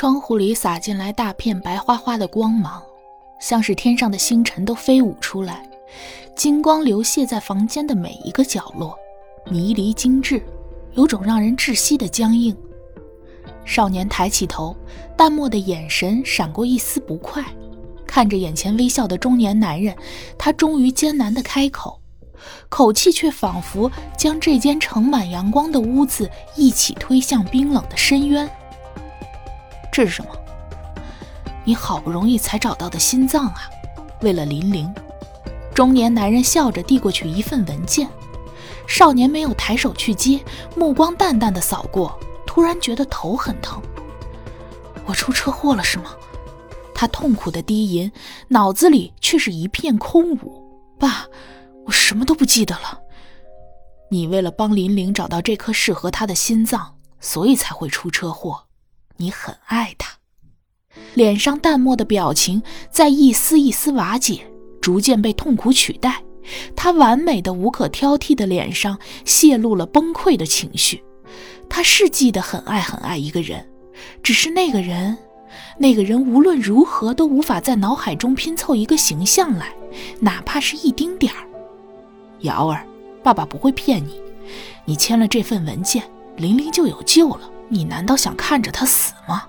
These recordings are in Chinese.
窗户里洒进来大片白花花的光芒，像是天上的星辰都飞舞出来，金光流泻在房间的每一个角落，迷离精致，有种让人窒息的僵硬。少年抬起头，淡漠的眼神闪过一丝不快，看着眼前微笑的中年男人，他终于艰难地开口，口气却仿佛将这间盛满阳光的屋子一起推向冰冷的深渊。是什么？你好不容易才找到的心脏啊！为了林玲，中年男人笑着递过去一份文件。少年没有抬手去接，目光淡淡的扫过。突然觉得头很疼，我出车祸了是吗？他痛苦的低吟，脑子里却是一片空无。爸，我什么都不记得了。你为了帮林玲找到这颗适合她的心脏，所以才会出车祸。你很爱他。脸上淡漠的表情在一丝一丝瓦解，逐渐被痛苦取代。他完美的、无可挑剔的脸上泄露了崩溃的情绪。他是记得很爱很爱一个人，只是那个人，那个人无论如何都无法在脑海中拼凑一个形象来，哪怕是一丁点儿。瑶儿，爸爸不会骗你，你签了这份文件，玲玲就有救了。你难道想看着他死吗？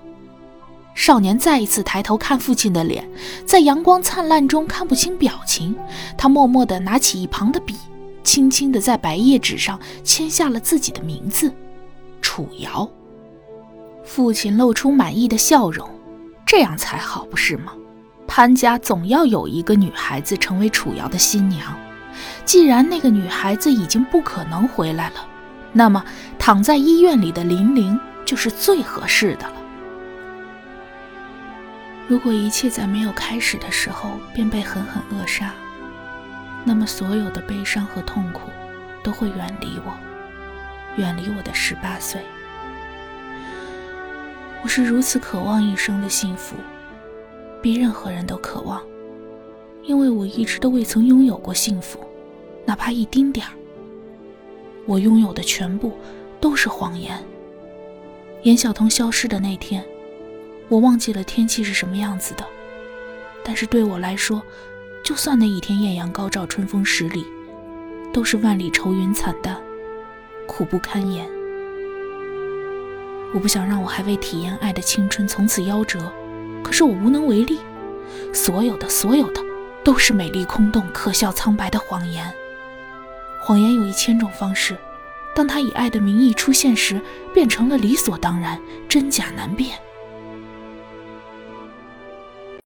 少年再一次抬头看父亲的脸，在阳光灿烂中看不清表情。他默默地拿起一旁的笔，轻轻地在白页纸上签下了自己的名字。楚瑶，父亲露出满意的笑容，这样才好，不是吗？潘家总要有一个女孩子成为楚瑶的新娘。既然那个女孩子已经不可能回来了，那么躺在医院里的林玲就是最合适的了。如果一切在没有开始的时候便被狠狠扼杀，那么所有的悲伤和痛苦都会远离我。远离我的十八岁，我是如此渴望一生的幸福，比任何人都渴望，因为我一直都未曾拥有过幸福，哪怕一丁点儿。我拥有的全部都是谎言。严晓彤消失的那天，我忘记了天气是什么样子的，但是对我来说，就算那一天艳阳高照、春风十里，都是万里愁云惨淡。苦不堪言，我不想让我还未体验爱的青春从此夭折，可是我无能为力。所有的，所有的，都是美丽空洞、可笑苍白的谎言。谎言有一千种方式，当他以爱的名义出现时，变成了理所当然，真假难辨。